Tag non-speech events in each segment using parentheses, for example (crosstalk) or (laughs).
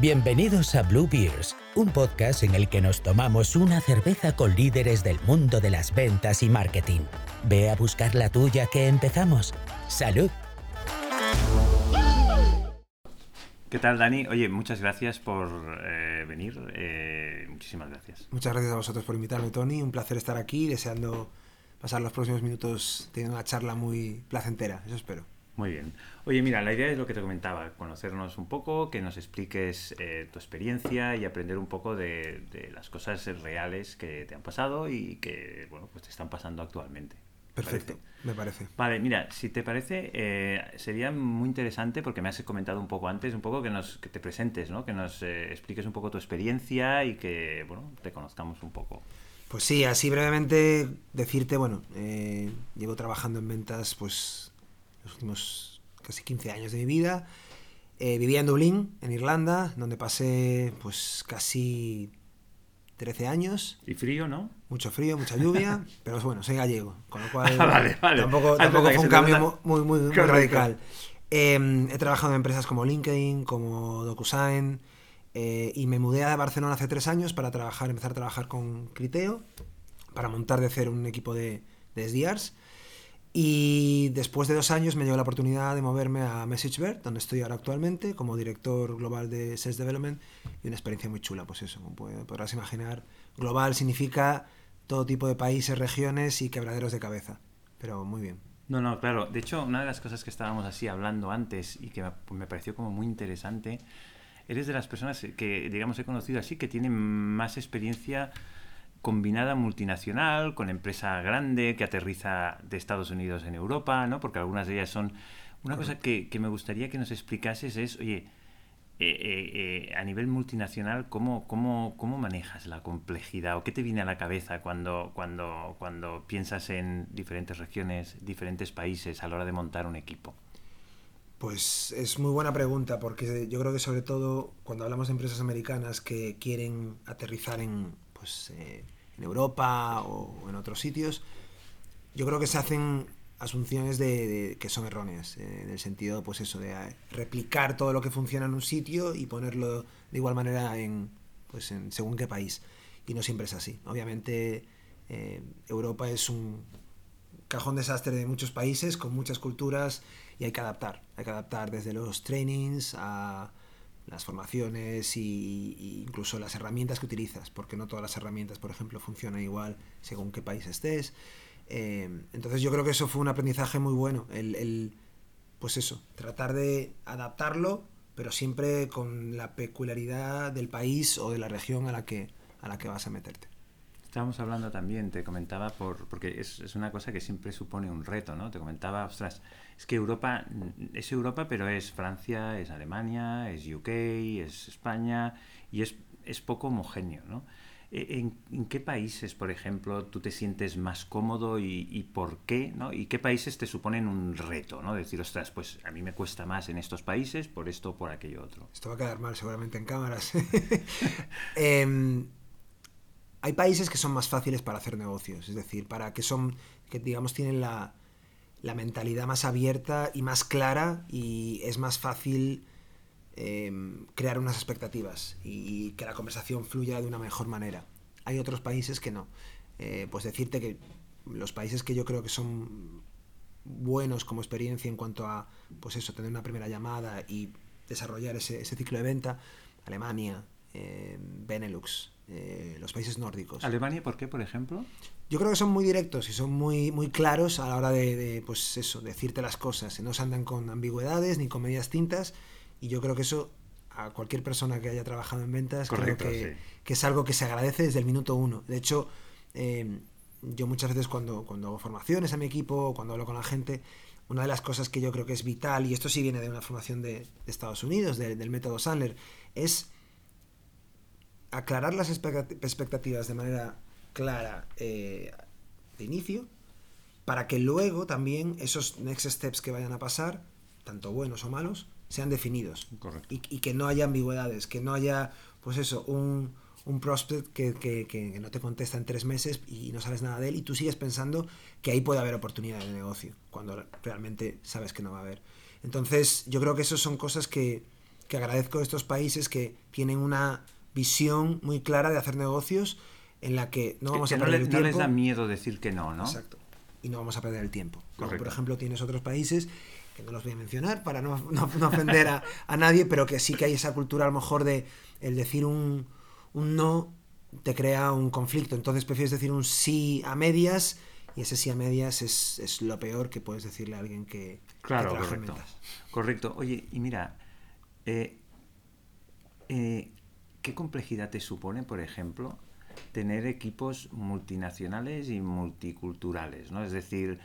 Bienvenidos a Blue Beers, un podcast en el que nos tomamos una cerveza con líderes del mundo de las ventas y marketing. Ve a buscar la tuya que empezamos. ¡Salud! ¿Qué tal, Dani? Oye, muchas gracias por eh, venir. Eh, muchísimas gracias. Muchas gracias a vosotros por invitarme, Tony. Un placer estar aquí, deseando pasar los próximos minutos teniendo una charla muy placentera. Eso espero. Muy bien. Oye, mira, la idea es lo que te comentaba, conocernos un poco, que nos expliques eh, tu experiencia y aprender un poco de, las cosas reales que te han pasado y que, bueno, pues te están pasando actualmente. Perfecto, me parece. Vale, mira, si te parece, eh, sería muy interesante, porque me has comentado un poco antes, un poco que, nos, que te presentes, ¿no? Que nos eh, expliques un poco tu experiencia y que, bueno, te conozcamos un poco. Pues sí, así brevemente decirte, bueno, llevo trabajando en ventas, pues los últimos casi 15 años de mi vida. Eh, vivía en Dublín, en Irlanda, donde pasé pues casi 13 años. ¿Y frío, no? Mucho frío, mucha lluvia, (laughs) pero bueno, soy gallego, con lo cual (laughs) tampoco, tampoco fue un cambio muy, muy, muy radical. Em, he trabajado en empresas como LinkedIn, como DocuSign, eh, y me mudé a Barcelona hace tres años para trabajar, empezar a trabajar con Criteo, para montar de cero un equipo de, de SDRs. Y después de dos años me llegó la oportunidad de moverme a MessageBird, donde estoy ahora actualmente, como director global de Sales Development, y una experiencia muy chula, pues eso, como podrás imaginar, global significa todo tipo de países, regiones y quebraderos de cabeza, pero muy bien. No, no, claro. De hecho, una de las cosas que estábamos así hablando antes y que me pareció como muy interesante, eres de las personas que, digamos, he conocido así, que tienen más experiencia combinada multinacional, con empresa grande que aterriza de Estados Unidos en Europa, ¿no? Porque algunas de ellas son... Una cosa que, me gustaría que nos explicases es, oye, eh, eh, eh, a nivel multinacional, ¿cómo, cómo, cómo manejas la complejidad? ¿O qué te viene a la cabeza cuando, cuando, cuando piensas en diferentes regiones, diferentes países a la hora de montar un equipo? Pues es muy buena pregunta, porque yo creo que sobre todo cuando hablamos de empresas americanas que quieren aterrizar en, pues, en Europa o en otros sitios, yo creo que se hacen asunciones de, que son erróneas, eh, en el sentido, pues eso, de eh, replicar todo lo que funciona en un sitio y ponerlo de igual manera en, pues en según qué país. Y no siempre es así. Obviamente, eh, Europa es un cajón desastre de muchos países, con muchas culturas, y hay que adaptar. Hay que adaptar desde los trainings a las formaciones y, incluso las herramientas que utilizas, porque no todas las herramientas, por ejemplo, funcionan igual según qué país estés. Eh, entonces yo creo que eso fue un aprendizaje muy bueno, el, pues eso, tratar de adaptarlo, pero siempre con la peculiaridad del país o de la región a la que, a la que vas a meterte. Estábamos hablando también, te comentaba, por, porque es, es, una cosa que siempre supone un reto, ¿no? Te comentaba, ostras, es que Europa es Europa, pero es Francia, es Alemania, es UK, es España, y es, es poco homogéneo, ¿no? E, ¿En, qué países, por ejemplo, tú te sientes más cómodo y, por qué? ¿no? ¿Y qué países te suponen un reto? ¿no? Decir, ostras, pues a mí me cuesta más en estos países por esto o por aquello otro. Esto va a quedar mal seguramente en cámaras. (laughs) (laughs) eh, hay países que son más fáciles para hacer negocios, es decir, para que son, que digamos tienen la, mentalidad más abierta y más clara y es más fácil em, crear unas expectativas y, que la conversación fluya de una mejor manera. Hay otros países que no. Eh, pues decirte que los países que yo creo que son buenos como experiencia en cuanto a, pues eso, tener una primera llamada y desarrollar ese, ciclo de venta, Alemania, em, Benelux, eh, los países nórdicos. ¿Alemania por qué, por ejemplo? Yo creo que son muy directos y son muy, muy claros a la hora de, pues eso, decirte las cosas. No se andan con ambigüedades ni con medias tintas y yo creo que eso a cualquier persona que haya trabajado en ventas creo que, es algo que se agradece desde el minuto uno. De hecho, em, yo muchas veces cuando, cuando hago formaciones a mi equipo, cuando hablo con la gente, una de las cosas que yo creo que es vital, y esto sí viene de una formación de, Estados Unidos, del método Sandler, es aclarar las expectativas de manera clara eh, de inicio, para que luego también esos next steps que vayan a pasar, tanto buenos o malos, sean definidos. Y, que no haya ambigüedades, que no haya, pues eso, un, un prospect que, que, no te contesta en tres meses y no sabes nada de él y tú sigues pensando que ahí puede haber oportunidad de negocio, cuando realmente sabes que no va a haber. Entonces, yo creo que esas son cosas que, que agradezco de estos países que tienen una visión muy clara de hacer negocios en la que no vamos a perder el tiempo. No les da miedo decir que no, ¿no? Exacto. Y no vamos a perder el tiempo. por ejemplo, tienes otros países que no los voy a mencionar para no, ofender a, nadie, pero que sí que hay esa cultura a lo mejor de el decir un, no te crea un conflicto. Entonces prefieres decir un sí a medias y ese sí a medias es, lo peor que puedes decirle a alguien que, claro, correcto. Correcto. Oye, y mira, eh, eh, ¿qué complejidad te supone, por ejemplo, tener equipos multinacionales y multiculturales? ¿no? Es decir,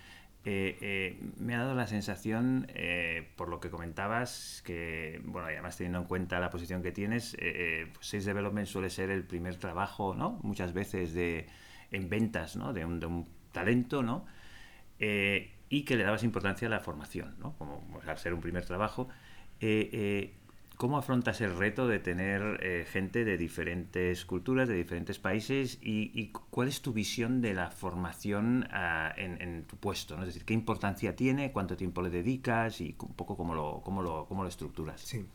eh, eh, me ha dado la sensación, eh, por lo que comentabas, que, bueno, además teniendo en cuenta la posición que tienes, pues Sales Development suele ser el primer trabajo, ¿no? Muchas veces de, en ventas, ¿no? De un, talento, ¿no? y que le dabas importancia a la formación, ¿no? Como al ser un primer trabajo. ¿Cómo afrontas el reto de tener eh, gente de diferentes culturas, de diferentes países? Y, cuál es tu visión de la formación ah, en, tu puesto? Es decir, ¿qué importancia tiene? ¿Cuánto tiempo le dedicas? Y un poco cómo lo, cómo lo, cómo lo estructuras. Sí.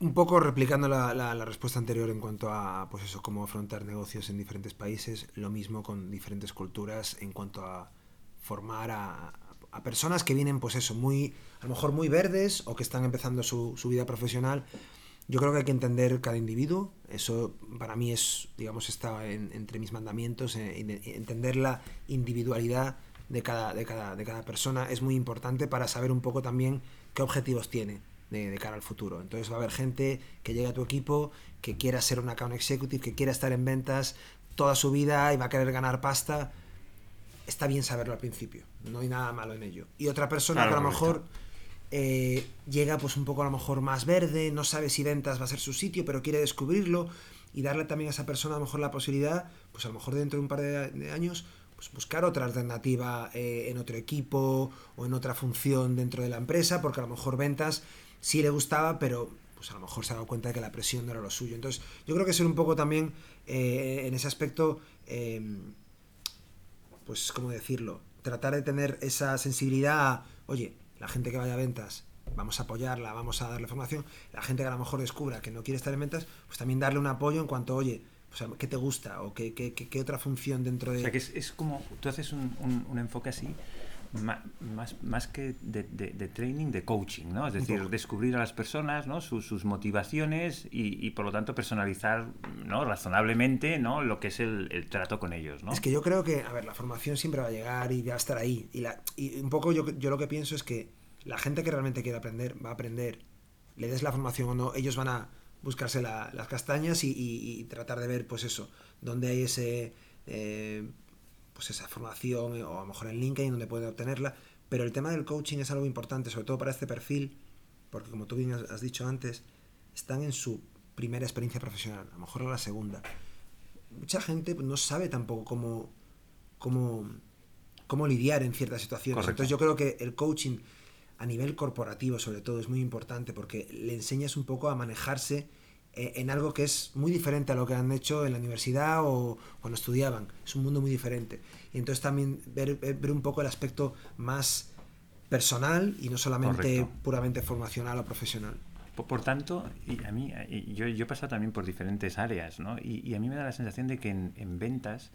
Un poco replicando la, la, respuesta anterior en cuanto a pues eso, cómo afrontar negocios en diferentes países, lo mismo con diferentes culturas en cuanto a formar a, a personas que vienen, pues eso, muy, a lo mejor muy verdes o que están empezando su, vida profesional. Yo creo que hay que entender cada individuo. Eso para mí es, digamos, está entre mis mandamientos. Eh, entender la individualidad de cada, de, cada, de cada persona es muy importante para saber un poco también qué objetivos tiene de, de, cara al futuro. Entonces va a haber gente que llegue a tu equipo, que quiera ser un account executive, que quiera estar en ventas toda su vida y va a querer ganar pasta está bien saberlo al principio, no hay nada malo en ello. Y otra persona que a lo mejor eh, llega pues un poco a lo mejor más verde, no sabe si ventas va a ser su sitio, pero quiere descubrirlo y darle también a esa persona a lo mejor la posibilidad, pues a lo mejor dentro de un par de, años, pues buscar otra alternativa eh, en otro equipo o en otra función dentro de la empresa, porque a lo mejor ventas sí le gustaba, pero pues a lo mejor se ha dado cuenta de que la presión no era lo suyo. Entonces, yo creo que ser un poco también eh, en ese aspecto pues, ¿cómo decirlo? Tratar de tener esa sensibilidad a, oye, la gente que vaya a ventas, vamos a apoyarla, vamos a darle formación. La gente que a lo mejor descubra que no quiere estar en ventas, pues también darle un apoyo en cuanto, oye, pues, ¿qué te gusta? ¿O qué, qué, qué, otra función dentro de...? O sea, que es, como, tú haces un, un enfoque así más, más que de, de, training, de coaching, ¿no? Es decir, descubrir a las personas, ¿no? Sus, sus motivaciones y, y, por lo tanto personalizar, ¿no? Razonablemente, ¿no? Lo que es el, el, trato con ellos, ¿no? Es que yo creo que, a ver, la formación siempre va a llegar y va a estar ahí. Y, la, y un poco yo, yo lo que pienso es que la gente que realmente quiere aprender va a aprender, le des la formación o no, ellos van a buscarse las castañas y, y, tratar de ver, pues eso, dónde hay ese... Eh, pues esa formación o a lo mejor en LinkedIn donde puede obtenerla. Pero el tema del coaching es algo importante, sobre todo para este perfil, porque como tú bien has dicho antes, están en su primera experiencia profesional, a lo mejor en la segunda. Mucha gente no sabe tampoco cómo, cómo, cómo lidiar en ciertas situaciones. Entonces yo creo que el coaching a nivel corporativo sobre todo es muy importante porque le enseñas un poco a manejarse eh, en algo que es muy diferente a lo que han hecho en la universidad o cuando estudiaban. Es un mundo muy diferente. Y entonces también ver, ver un poco el aspecto más personal y no solamente puramente formacional o profesional. Por, tanto, y a mí, yo, yo, he pasado también por diferentes áreas, ¿no? Y, a mí me da la sensación de que en, ventas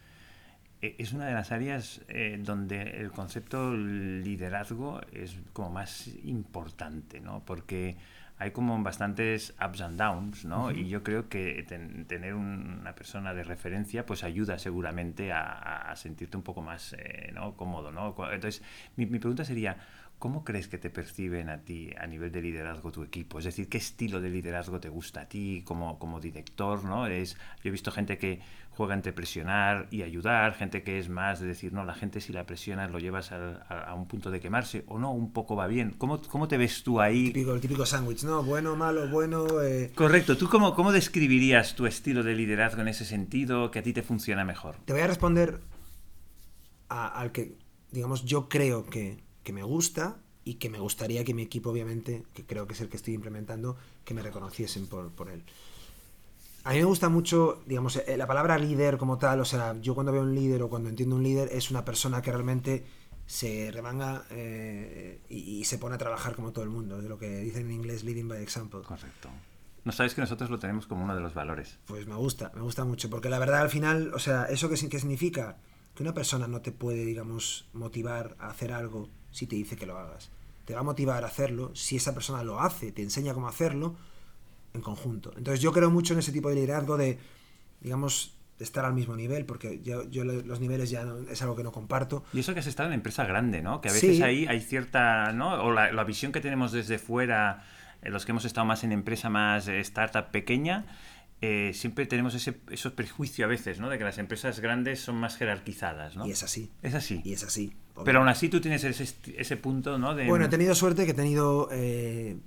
eh, es una de las áreas eh, donde el concepto liderazgo es como más importante, ¿no? Porque hay como bastantes ups and downs, ¿no? Y yo creo que tener una persona de referencia pues ayuda seguramente a, sentirte un poco más eh, ¿no? cómodo, ¿no? Entonces, mi, mi pregunta sería, ¿Cómo crees que te perciben a ti a nivel de liderazgo tu equipo? Es decir, ¿qué estilo de liderazgo te gusta a ti como, como director? ¿no? Es, yo he visto gente que juega entre presionar y ayudar, gente que es más de decir, no, la gente si la presionas lo llevas a, un punto de quemarse o no, un poco va bien. ¿Cómo, cómo te ves tú ahí? El típico, el típico sándwich, ¿no? Bueno, malo, bueno. Eh. Correcto. ¿Tú cómo, cómo describirías tu estilo de liderazgo en ese sentido que a ti te funciona mejor? Te voy a responder al que, digamos, yo creo que que me gusta y que me gustaría que mi equipo, obviamente, que creo que es el que estoy implementando, que me reconociesen por, por él. A mí me gusta mucho, digamos, eh, la palabra líder como tal, o sea, yo cuando veo un líder o cuando entiendo un líder es una persona que realmente se remanga eh, y, y se pone a trabajar como todo el mundo, de lo que dicen en inglés leading by example. Correcto. No sabes que nosotros lo tenemos como uno de los valores. Pues me gusta, me gusta mucho, porque la verdad al final, o sea, ¿eso qué, qué significa? Que una persona no te puede, digamos, motivar a hacer algo si te dice que lo hagas. Te va a motivar a hacerlo si esa persona lo hace, te enseña cómo hacerlo en conjunto. Entonces yo creo mucho en ese tipo de liderazgo de, digamos, de estar al mismo nivel, porque yo, yo lo- los niveles ya no- es algo que no comparto. Y eso que has estado en empresa grande, ¿no? Que a veces Sí. ahí hay cierta, ¿no? O la, la visión que tenemos desde fuera, eh, los que hemos estado más en empresa más eh, startup pequeña, eh, siempre tenemos ese, esos prejuicio a veces, ¿no? De que las empresas grandes son más jerarquizadas, ¿no? Y es así. Es así. Y es así. Pero aún así tú tienes ese, ese punto, ¿no? De, Bueno, he tenido suerte que he tenido eh,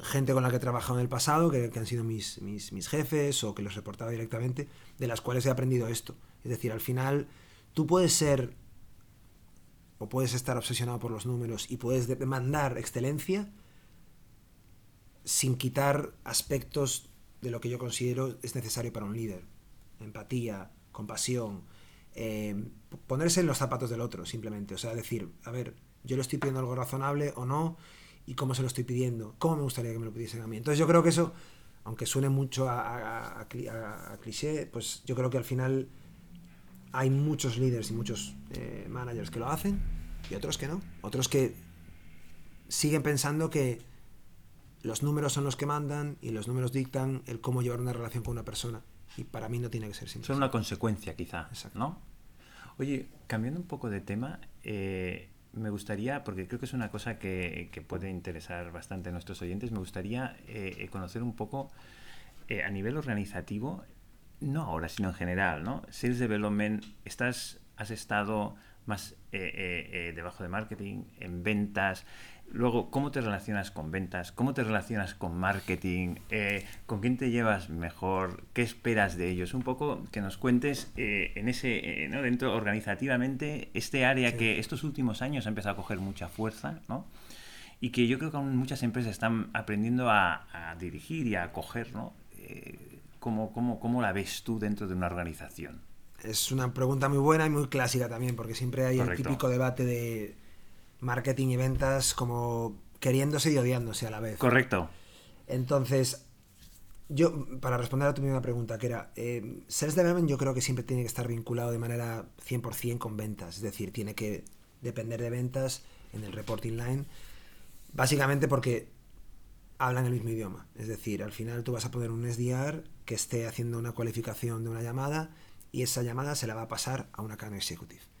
gente con la que he trabajado en el pasado, que, que han sido mis, mis, mis jefes o que los reportaba directamente, de las cuales he aprendido esto. Es decir, al final tú puedes ser o puedes estar obsesionado por los números y puedes de- demandar excelencia sin quitar aspectos de lo que yo considero es necesario para un líder. Empatía, compasión, eh, ponerse en los zapatos del otro, simplemente. O sea, decir, a ver, yo le estoy pidiendo algo razonable o no, y cómo se lo estoy pidiendo, cómo me gustaría que me lo pidiesen a mí. Entonces yo creo que eso, aunque suene mucho a cliché, pues yo creo que al final hay muchos líderes y muchos eh, managers que lo hacen y otros que no. Otros que siguen pensando que los números son los que mandan y los números dictan el cómo llevar una relación con una persona. Y para mí no tiene que ser siempre Son una consecuencia, quizá, Exacto. ¿no? Oye, cambiando un poco de tema, eh, me gustaría, porque creo que es una cosa que, que puede interesar bastante a nuestros oyentes, me gustaría eh, conocer un poco eh, a nivel organizativo, no ahora, sino en general, ¿no? Sales Development, estás, has estado más debajo de marketing, en ventas. Luego, ¿cómo te relacionas con ventas? ¿Cómo te relacionas con marketing? Eh, ¿Con quién te llevas mejor? ¿Qué esperas de ellos? Un poco que nos cuentes eh, en ese, eh, ¿no? dentro organizativamente, este área Sí. que estos últimos años ha empezado a coger mucha fuerza, ¿no? Y que yo creo que aún muchas empresas están aprendiendo a, a dirigir y a coger, ¿no? Eh, ¿cómo, cómo, cómo la ves tú dentro de una organización? Es una pregunta muy buena y muy clásica también, porque siempre hay Correcto. el típico debate de marketing y ventas como queriéndose y odiándose a la vez. Correcto. Entonces, yo, para responder a tu misma pregunta, que era, eh, Sales Development yo creo que siempre tiene que estar vinculado de manera 100% con ventas, es decir, tiene que depender de ventas en el reporting line, básicamente porque hablan el mismo idioma, es decir, al final tú vas a poner un SDR que esté haciendo una cualificación de una llamada y esa llamada se la va a pasar a una account executive.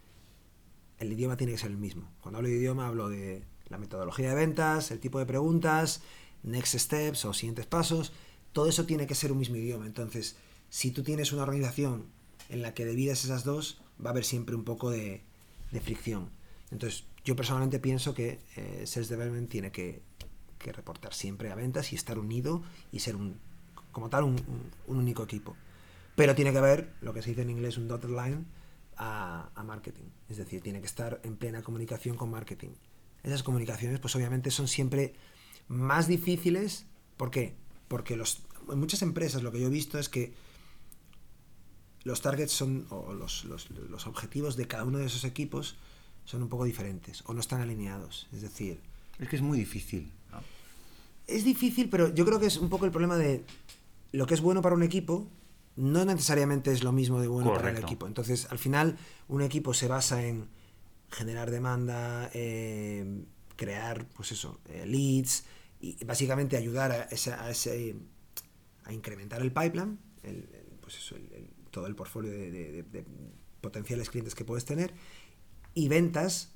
El idioma tiene que ser el mismo. Cuando hablo de idioma hablo de la metodología de ventas, el tipo de preguntas, next steps o siguientes pasos, todo eso tiene que ser un mismo idioma. Entonces, si tú tienes una organización en la que divides esas dos, va a haber siempre un poco de, fricción. Entonces, yo personalmente pienso que eh, Sales Development tiene que, reportar siempre a ventas y estar unido y ser un, como tal un, un- un único equipo. Pero tiene que haber lo que se dice en inglés un dotted line a, a marketing. Es decir, tiene que estar en plena comunicación con marketing. Esas comunicaciones, pues obviamente son siempre más difíciles. ¿Por qué? Porque los, en muchas empresas lo que yo he visto es que los targets son, o los, los- los objetivos de cada uno de esos equipos son un poco diferentes o no están alineados. Es decir, Es que es muy difícil. ¿no? es difícil, pero yo creo que es un poco el problema de lo que es bueno para un equipo no necesariamente es lo mismo de bueno para el equipo. Entonces, al final, un equipo se basa en generar demanda, eh, crear, pues eso, eh, leads y básicamente ayudar a, ese, a, ese- a incrementar el pipeline, el- el- pues eso, el- todo el portfolio de, de- de- de potenciales clientes que puedes tener y ventas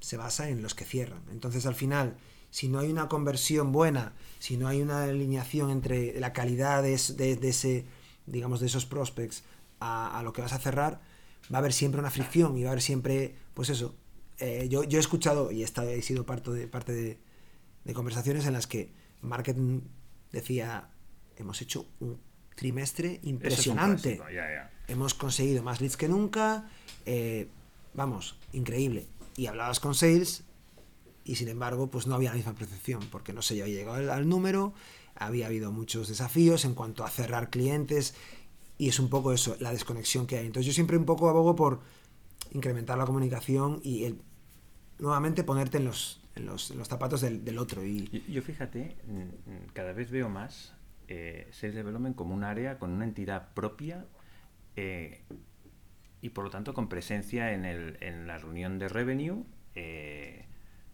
se basa en los que cierran. Entonces, al final, si no hay una conversión buena, si no hay una alineación entre la calidad de, de- de ese, digamos, de esos prospects a, a lo que vas a cerrar, va a haber siempre una fricción y va a haber siempre, pues eso. eh, yo, yo he escuchado y he, estado- he sido parte de, parte de, de conversaciones en las que marketing decía, hemos hecho un trimestre Eso es un impresionante hemos conseguido más leads que nunca, eh, vamos, increíble. Y hablabas con sales y sin embargo, pues no había la misma percepción, porque no se había llegado al, al número, había habido muchos desafíos en cuanto a cerrar clientes y es un poco eso, la desconexión que hay. Entonces yo siempre un poco abogo por incrementar la comunicación y nuevamente ponerte en los, en los, los zapatos del, del otro. Y, Yo, fíjate, mm, cada vez veo más eh, Sales Development como un área con una entidad propia eh, y por lo tanto con presencia en, el, en la reunión de revenue eh,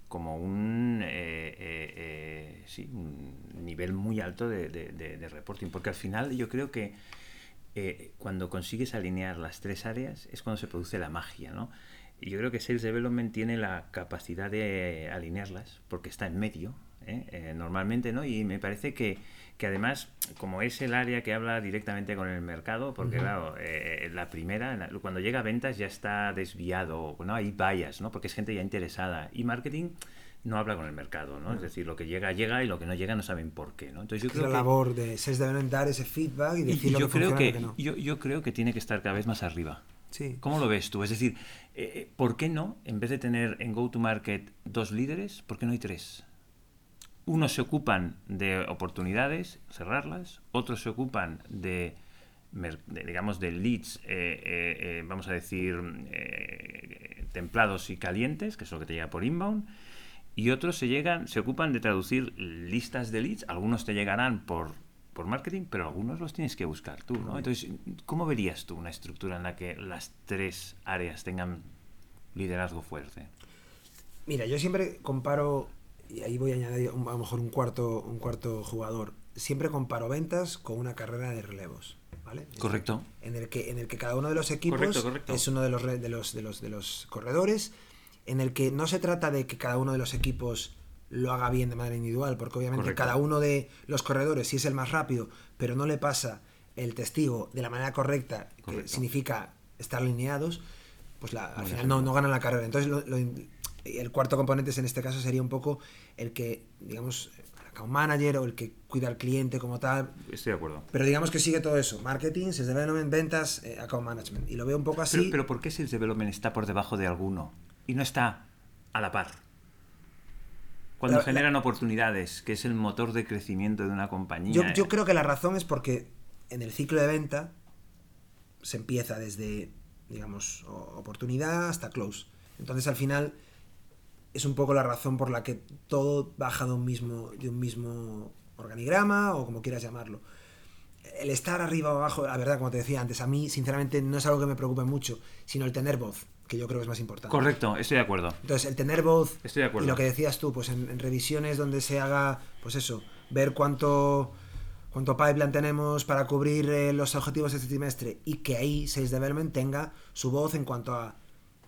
como un, eh, eh, eh, sí, un nivel muy alto de, de- de- reporting. Porque al final yo creo que eh, cuando consigues alinear las tres áreas es cuando se produce la magia, ¿no? Y yo creo que Sales Development tiene la capacidad de alinearlas porque está en medio, ¿eh? Eh, normalmente, ¿no? Y me parece que, que además, como es el área que habla directamente con el mercado, porque claro, eh, la primera, la- cuando llega a ventas ya está desviado, ¿no? Hay bias, ¿no? Porque es gente ya interesada. Y marketing no habla con el mercado, ¿no? Es decir, lo que llega, llega y lo que no llega no saben por qué, ¿no? Entonces yo es creo la que... labor de SES deben dar ese feedback y decir y lo yo que creo funciona que no. yo, yo creo que tiene que estar cada vez más arriba. Sí. ¿Cómo lo ves tú? Es decir, eh, eh, ¿por qué no, en vez de tener en go-to-market dos líderes, por qué no hay tres? Unos se ocupan de oportunidades, cerrarlas, otros se ocupan de, digamos, de leads, eh, eh, eh, vamos a decir, templados y calientes, que es lo que te llega por inbound, y otros se llegan, se ocupan de traducir listas de leads, algunos te llegarán por, por marketing, pero algunos los tienes que buscar tú, ¿no? Entonces, ¿cómo verías tú una estructura en la que las tres áreas tengan liderazgo fuerte? Mira, yo siempre comparo, y ahí voy a añadir un- a lo mejor un cuarto, un cuarto jugador, siempre comparo ventas con una carrera de relevos. ¿vale? Correcto. En el, que, en el que cada uno de los equipos Correcto, correcto. es uno de los, re- de, los, de, los, de los corredores, en el que no se trata de que cada uno de los equipos lo haga bien de manera individual, porque obviamente Correcto. cada uno de los corredores, si es el más rápido, pero no le pasa el testigo de la manera correcta, que significa estar alineados, pues la- al final no, no ganan la carrera. Entonces, lo- el cuarto componente en este caso sería un poco el que, digamos, el account manager o el que cuida al cliente como tal. Estoy de acuerdo. Pero digamos que sigue todo eso: marketing, sales development, ventas, eh, account management. Y lo veo un poco así. Pero, pero ¿por qué Sales Development está por debajo de alguno y no está a la par? Cuando La- la- generan oportunidades, que es el motor de crecimiento de una compañía. Yo, yo creo que la razón es porque en el ciclo de venta se empieza desde, digamos, oportunidad hasta close. Entonces al final es un poco la razón por la que todo baja de un mismo, de un mismo organigrama o como quieras llamarlo. El estar arriba o abajo, la verdad, como te decía antes, a mí sinceramente no es algo que me preocupe mucho, sino el tener voz, que yo creo que es más importante. Correcto, estoy de acuerdo. Entonces, el tener voz Estoy de acuerdo. y lo que decías tú, pues en, en revisiones donde se haga, pues eso, ver cuánto cuánto pipeline tenemos para cubrir eh, los objetivos de este trimestre y que ahí Sales Development tenga su voz en cuanto a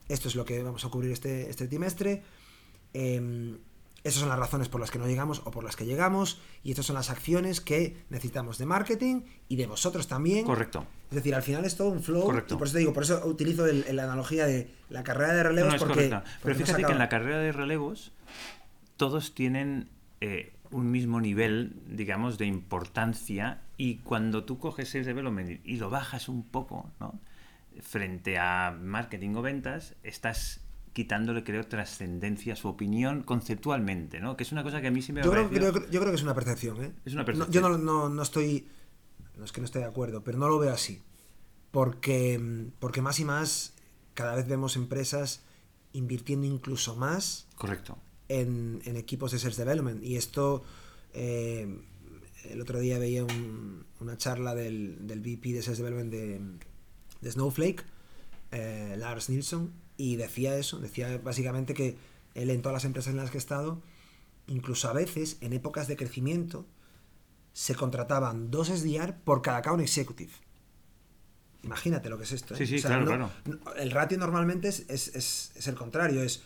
esto es lo que vamos a cubrir este, este trimestre, eh, esas son las razones por las que no llegamos o por las que llegamos y estas son las acciones que necesitamos de marketing y de vosotros también. Correcto. Es decir, al final es todo un flow. Correcto. Y por eso te digo, por eso utilizo la analogía de la carrera de relevos No, es porque, Pero no fíjate que en la carrera de relevos todos tienen eh, un mismo nivel, digamos, de importancia y cuando tú coges Sales Development y lo bajas un poco, ¿no? Frente a marketing o ventas, estás quitándole, creo, trascendencia a su opinión conceptualmente, ¿no? Que es una cosa que a mí sí me Yo creo, creo- yo creo que es una percepción, ¿eh? Es una No, percepción. yo no, no- no estoy. No es que no esté de acuerdo, pero no lo veo así. Porque, porque más y más, cada vez vemos empresas invirtiendo incluso más Correcto. en, en equipos de Sales Development. Y esto, eh, el otro día veía un- una charla del, del VP de Sales Development de, de Snowflake, eh, Lars Nilsson, y decía eso, decía básicamente que él en todas las empresas en las que ha estado, incluso a veces en épocas de crecimiento, se contrataban dos SDR por cada account executive. Imagínate lo que es esto. ¿eh? Sí, sí, claro, no- claro. no- el ratio normalmente es, es, es- es el contrario, es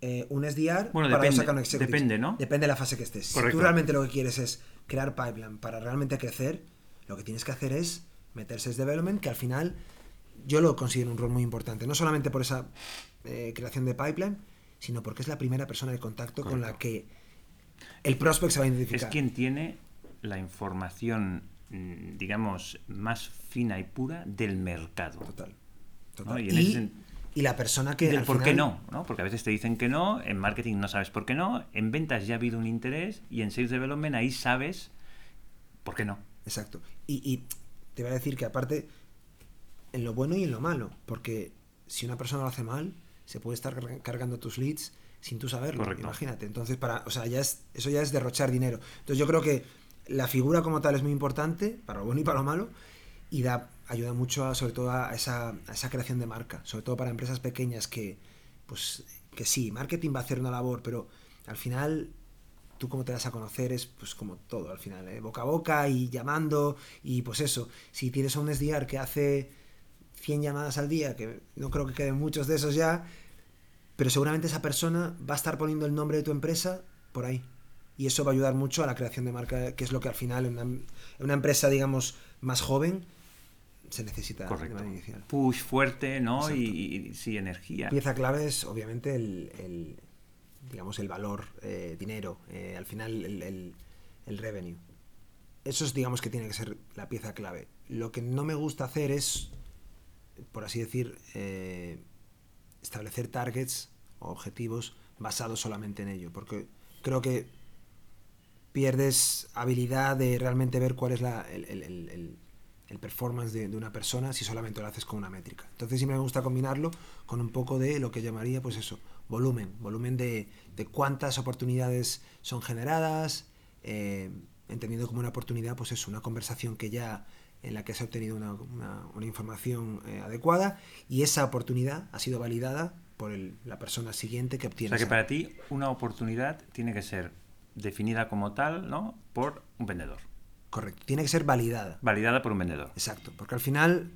eh, un SDR Bueno, para dos depende, account executives. depende, ¿no? Depende de la fase que estés. Si tú realmente lo que quieres es crear pipeline para realmente crecer, lo que tienes que hacer es meterse en development, que al final yo lo considero un rol muy importante. No solamente por esa eh, creación de pipeline, sino porque es la primera persona de contacto con la que el prospect se va a Es identificar. quien tiene la información, mm, digamos, más fina y pura del mercado. Total. ¿no? total. Y Y, ese la persona que. del al por qué no, ¿no? Porque a veces te dicen que no, en marketing no sabes por qué no, en ventas ya ha habido un interés y en sales development ahí sabes por qué no. Exacto. Y, y te voy a decir que aparte, en lo bueno y en lo malo, porque si una persona lo hace mal, se puede estar carga- cargando tus leads sin tú saberlo, Correcto. imagínate. Entonces, para, o sea, ya es, eso ya es derrochar dinero. Entonces, yo creo que la figura como tal es muy importante, para lo bueno y para lo malo, y da, ayuda mucho a, sobre todo a esa, a esa creación de marca, sobre todo para empresas pequeñas que, pues, que sí, marketing va a hacer una labor, pero al final tú como te das a conocer es pues como todo al final, ¿eh? boca a boca y llamando y pues eso, si tienes a un SDR que hace 100 llamadas al día, que no creo que queden muchos de esos ya, pero seguramente esa persona va a estar poniendo el nombre de tu empresa por ahí. Y eso va a ayudar mucho a la creación de marca, que es lo que al final en una, en una empresa, digamos, más joven se necesita Correcto. inicial. Push fuerte, ¿no? Y- sí, energía. Pieza clave es obviamente el, el, digamos el valor, eh, dinero, eh, al final el, el- el revenue. Eso es digamos que tiene que ser la pieza clave. Lo que no me gusta hacer es, por así decir, eh, establecer targets o objetivos basados solamente en ello, porque creo que pierdes habilidad de realmente ver cuál es la, el, el- el- el- performance de, una persona si solamente lo haces con una métrica. Entonces siempre me gusta combinarlo con un poco de lo que llamaría, pues eso, volumen, volumen de, de cuántas oportunidades son generadas, eh, entendiendo como una oportunidad, pues eso, una conversación que ya en la que se ha obtenido una, una- una información eh, adecuada y esa oportunidad ha sido validada por el- la persona siguiente que O obtiene. sea que para ti una oportunidad tiene que ser definida como tal, ¿no? Por un vendedor. Correcto, tiene que ser validada. Validada por un vendedor. Exacto, porque al final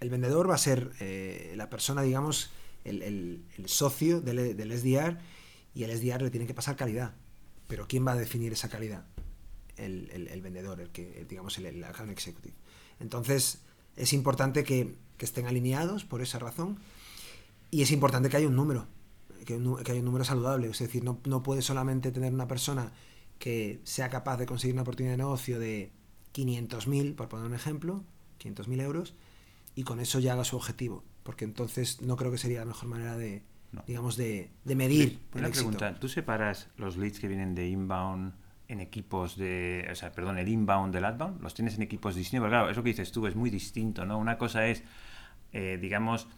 el vendedor va a ser eh, la persona, digamos, el, el- el socio del, del SDR y el SDR le tiene que pasar calidad. Pero ¿quién va a definir esa calidad? El, el- el vendedor, el que, digamos, el, el account executive. Entonces, es importante que, que estén alineados por esa razón y es importante que haya un número, que, un que haya un número saludable. Es decir, no, no puede solamente tener una persona que sea capaz de conseguir una oportunidad de negocio de 500.000, por poner un ejemplo, 500.000 euros, y con eso ya haga su objetivo. Porque entonces no creo que sería la mejor manera de, No. digamos, de, de medir el Una éxito. pregunta, ¿tú separas los leads que vienen de inbound en equipos de, o sea, perdón, el inbound del outbound? ¿Los tienes en equipos distintos? Porque claro, eso que dices tú es muy distinto, ¿no? Una cosa es, eh, digamos,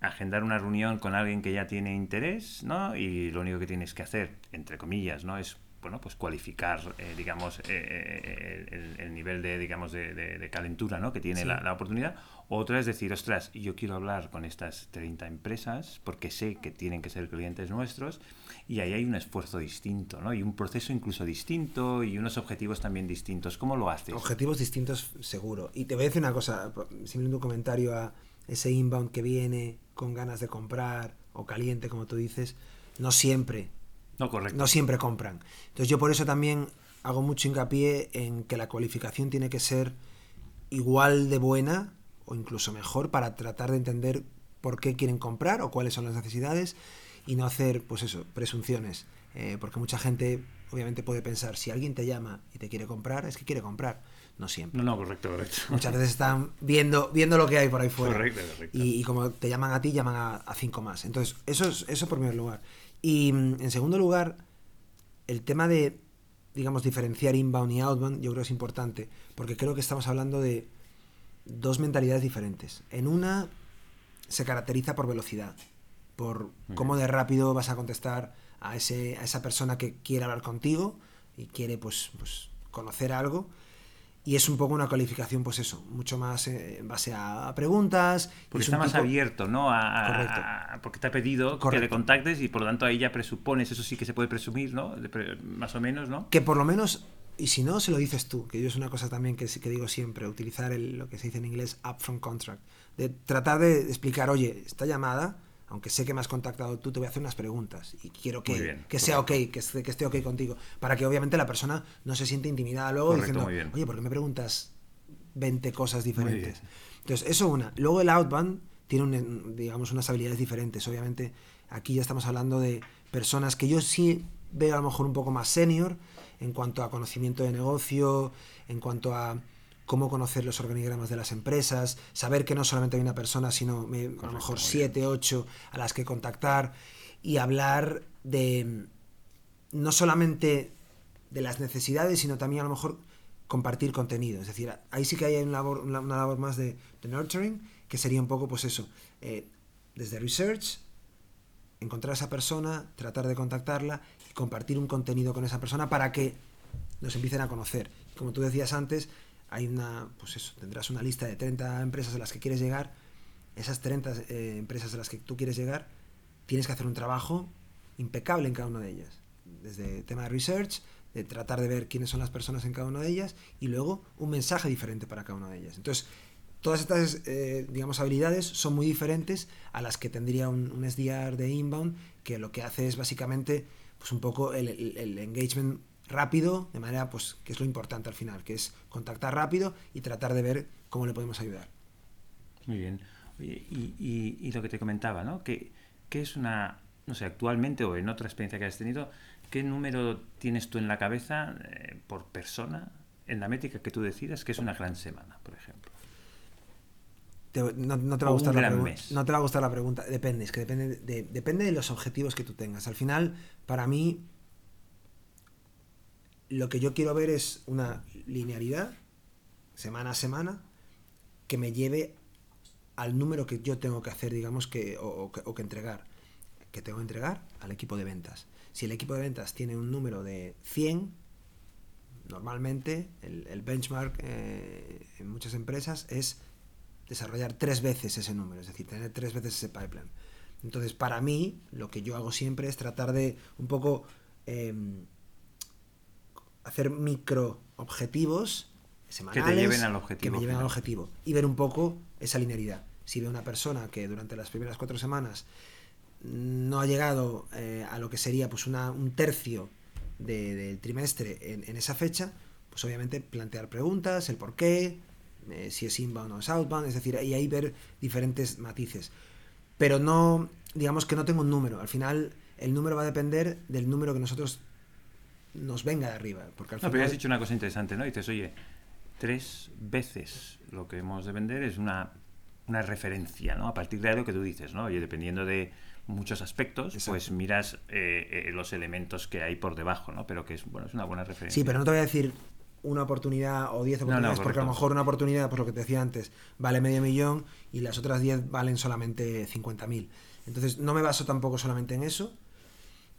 agendar una reunión con alguien que ya tiene interés, ¿no? Y lo único que tienes que hacer, entre comillas, ¿no? Es bueno, pues cualificar, eh, digamos, eh, eh, el, el nivel de, digamos, de, de- de calentura, ¿no? Que tiene Sí. la, la oportunidad. Otra es decir, ostras, yo quiero hablar con estas 30 empresas porque sé que tienen que ser clientes nuestros y ahí hay un esfuerzo distinto, ¿no? Y un proceso incluso distinto y unos objetivos también distintos. ¿Cómo lo haces? Objetivos distintos, seguro. Y te voy a decir una cosa, simplemente un comentario a ese inbound que viene con ganas de comprar o caliente, como tú dices, no siempre, No, correcto. no siempre compran. Entonces yo por eso también hago mucho hincapié en que la cualificación tiene que ser igual de buena o incluso mejor para tratar de entender por qué quieren comprar o cuáles son las necesidades y no hacer, pues eso, presunciones. Eh, porque mucha gente obviamente puede pensar, si alguien te llama y te quiere comprar, es que quiere comprar. No siempre. No, no, correcto, correcto. Muchas veces están viendo, viendo lo que hay por ahí fuera. Correcto, correcto. Y, y como te llaman a ti, llaman a, a cinco más. Entonces, eso es eso por primer lugar. Y mm, en segundo lugar, el tema de, digamos, diferenciar inbound y outbound, yo creo que es importante, porque creo que estamos hablando de dos mentalidades diferentes. En una se caracteriza por velocidad, por cómo de rápido vas a contestar a, ese, a esa persona que quiere hablar contigo y quiere pues, pues conocer algo. Y es un poco una calificación, pues eso, mucho más eh, en base a preguntas. Porque es está más tipo- abierto, ¿no? A, Correcto. a- porque te ha pedido que le contactes y por lo tanto ahí ya presupones, eso sí que se puede presumir, ¿no? De más o menos, ¿no? Que por lo menos, y si no, se lo dices tú, que yo es una cosa también que, que digo siempre, utilizar el- lo que se dice en inglés upfront contract. De tratar de explicar, oye, esta llamada, aunque sé que me has contactado tú, te voy a hacer unas preguntas y quiero que, bien, que sea ok, que esté, que esté ok contigo, para que obviamente la persona no se siente intimidada luego Correcto, diciendo, oye, ¿por qué me preguntas 20 cosas diferentes? Entonces, eso una. Luego el outbound tiene, un, digamos, unas habilidades diferentes. Obviamente, aquí ya estamos hablando de personas que yo sí veo a lo mejor un poco más senior en cuanto a conocimiento de negocio, en cuanto a cómo conocer los organigramas de las empresas, saber que no solamente hay una persona, sino me- a lo mejor siete, ocho a las que contactar y hablar de no solamente de las necesidades, sino también a lo mejor compartir contenido. Es decir, ahí sí que hay una labor, una, una labor más de, de nurturing, que sería un poco, pues eso, eh, desde research, encontrar a esa persona, tratar de contactarla y compartir un contenido con esa persona para que nos empiecen a conocer. Como tú decías antes, hay una, pues eso, tendrás una lista de 30 empresas a las que quieres llegar. Esas 30 eh, empresas a las que tú quieres llegar, tienes que hacer un trabajo impecable en cada una de ellas. Desde el tema de research, de tratar de ver quiénes son las personas en cada una de ellas y luego un mensaje diferente para cada una de ellas. Entonces, todas estas, eh, digamos, habilidades son muy diferentes a las que tendría un, SDR de inbound, que lo que hace es básicamente, pues un poco el, engagement rápido, de manera, pues, que es lo importante al final, que es contactar rápido y tratar de ver cómo le podemos ayudar. Muy bien. y, y, y, lo que te comentaba, ¿no? Que, que es una, no sé, actualmente o en otra experiencia que has tenido, ¿qué número tienes tú en la cabeza eh, por persona en la métrica que tú decidas que es una gran semana, por ejemplo? Te, no, no, te va a gustar la no te va a gustar la pregunta. Depende, es que depende de, depende de los objetivos que tú tengas. Al final, para mí, lo que yo quiero ver es una linealidad, semana a semana, que me lleve al número que yo tengo que hacer, digamos, que, o, o, o que entregar. Que tengo que entregar al equipo de ventas. Si el equipo de ventas tiene un número de 100, normalmente el, el benchmark eh, en muchas empresas es desarrollar tres veces ese número, es decir, tener tres veces ese pipeline. Entonces, para mí, lo que yo hago siempre es tratar de un poco eh, hacer micro objetivos semanales que te lleven al objetivo. Que me lleven al objetivo. Y ver un poco esa linealidad. Si veo una persona que durante las primeras cuatro semanas no ha llegado eh, a lo que sería pues una, un tercio del de trimestre en, en, esa fecha, pues obviamente plantear preguntas, el por qué, eh, si es inbound o es outbound, es decir, y ahí ver diferentes matices. Pero no, digamos que no tengo un número. Al final, el número va a depender del número que nosotros nos venga de arriba. Porque al no, final... pero has dicho una cosa interesante, ¿no? Y dices, oye, tres veces lo que hemos de vender es una, una referencia, ¿no? A partir de lo que tú dices, ¿no? Oye, dependiendo de muchos aspectos, Exacto. pues miras eh, eh, los elementos que hay por debajo, ¿no? Pero que es, bueno, es una buena referencia. Sí, pero no te voy a decir una oportunidad o 10 oportunidades, no, no, porque a lo mejor una oportunidad, por lo que te decía antes, vale medio millón y las otras 10 valen solamente 50.000. Entonces, no me baso tampoco solamente en eso,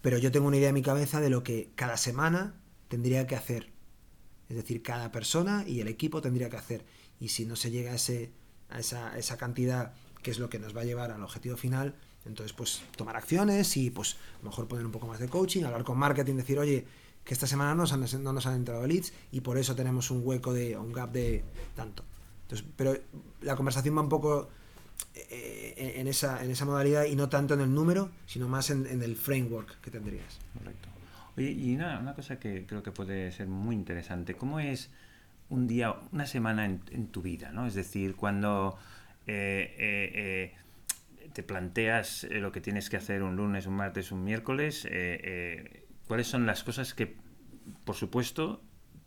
pero yo tengo una idea en mi cabeza de lo que cada semana tendría que hacer. Es decir, cada persona y el equipo tendría que hacer. Y si no se llega a, ese, a esa, a esa cantidad, que es lo que nos va a llevar al objetivo final, entonces pues tomar acciones y pues a lo mejor poner un poco más de coaching, hablar con marketing, decir, oye, que esta semana no nos han, no nos han entrado leads y por eso tenemos un hueco de un gap de tanto. Entonces, pero la conversación va un poco eh, en, esa, en esa modalidad y no tanto en el número, sino más en, el framework que tendrías. Correcto. Oye, y una, una, cosa que creo que puede ser muy interesante, ¿cómo es un día, una semana en, tu vida? ¿no? Es decir, cuando eh, eh, te planteas lo que tienes que hacer un lunes, un martes, un miércoles, cuáles son las cosas que, por supuesto,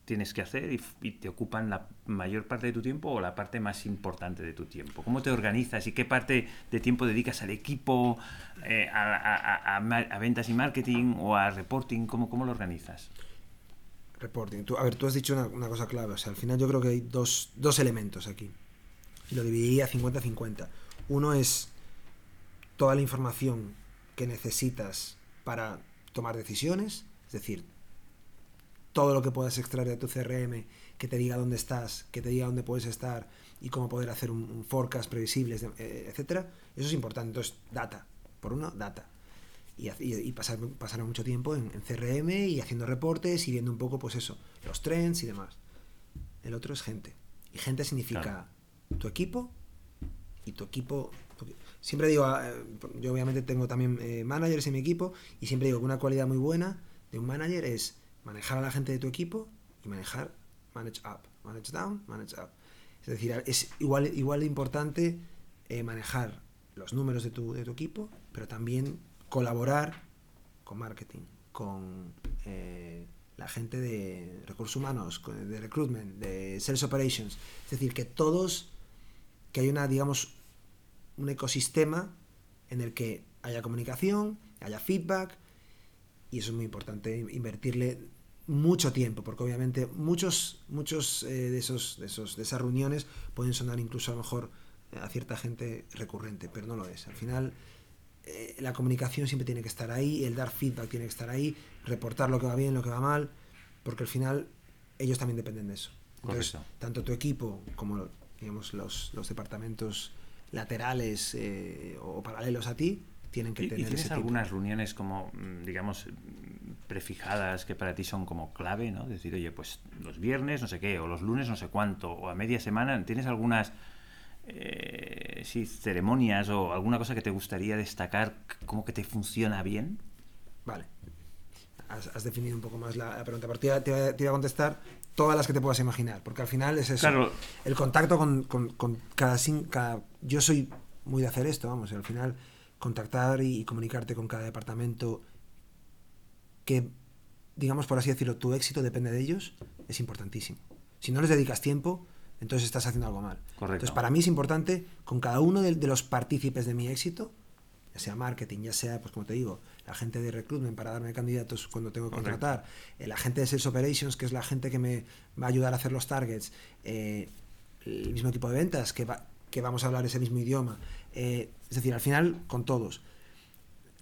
tienes que hacer y, y, te ocupan la mayor parte de tu tiempo o la parte más importante de tu tiempo? ¿Cómo te organizas y qué parte de tiempo dedicas al equipo, eh, a, ventas y marketing o a reporting? ¿Cómo, cómo lo organizas? Reporting. A ver, tú has dicho una, cosa clave. O sea, al final yo creo que hay dos, dos elementos aquí. Lo dividiría 50-50. Uno es toda la información que necesitas para tomar decisiones, es decir, todo lo que puedas extraer de tu CRM, que te diga dónde estás, que te diga dónde puedes estar y cómo poder hacer un, un forecast previsible, eh, etcétera, eso es importante. Entonces, data, por uno, data. Y, y, y pasar, pasar, mucho tiempo en, en, CRM y haciendo reportes y viendo un poco, pues eso, los trends y demás. El otro es gente. Y gente significa claro. tu equipo y tu equipo. Siempre digo, eh, yo obviamente tengo también eh, managers en mi equipo y siempre digo que una cualidad muy buena de un manager es manejar a la gente de tu equipo y manejar manage up, manage down, manage up. Es decir, es igual, igual de importante eh, manejar los números de tu, de tu, equipo, pero también colaborar con marketing, con la gente de recursos humanos, de recruitment, de sales operations. Es decir, que todos, que hay una, digamos, un ecosistema en el que haya comunicación, haya feedback, y eso es muy importante, invertirle mucho tiempo, porque obviamente muchos, muchos eh, de, esos, de, esos, de esas reuniones pueden sonar incluso a lo mejor a cierta gente recurrente, pero no lo es. Al final eh, la comunicación siempre tiene que estar ahí, el dar feedback tiene que estar ahí, reportar lo que va bien, lo que va mal, porque al final ellos también dependen de eso. Entonces, Correcto. tanto tu equipo como digamos, los, los departamentos laterales eh, o paralelos a ti tienen que ¿Y, y tener tienes ese tipo. algunas reuniones como, mm, digamos, prefijadas que para ti son como clave, ¿no? Decir, oye, pues los viernes no sé qué, o los lunes no sé cuánto, o a media semana, ¿tienes algunas eh, sí, ceremonias o alguna cosa que te gustaría destacar como que te funciona bien? Vale. Has, has definido un poco más la, la pregunta. Pero te, te iba- te iba a contestar todas las que te puedas imaginar, porque al final es eso. Claro. El contacto con, con- con cada, cada- Yo soy muy de hacer esto, vamos, y al final contactar y, y comunicarte con cada departamento que, digamos por así decirlo, tu éxito depende de ellos, es importantísimo. Si no les dedicas tiempo, entonces estás haciendo algo mal. Correcto. Entonces, para mí es importante, con cada uno de, de los partícipes de mi éxito, ya sea marketing, ya sea, pues como te digo, la gente de recruitment para darme candidatos cuando tengo que contratar, eh, la gente de Sales Operations, que es la gente que me va a ayudar a hacer los targets, eh, el mismo equipo de ventas, que, va, que vamos a hablar ese mismo idioma. eh, es decir, al final, con todos.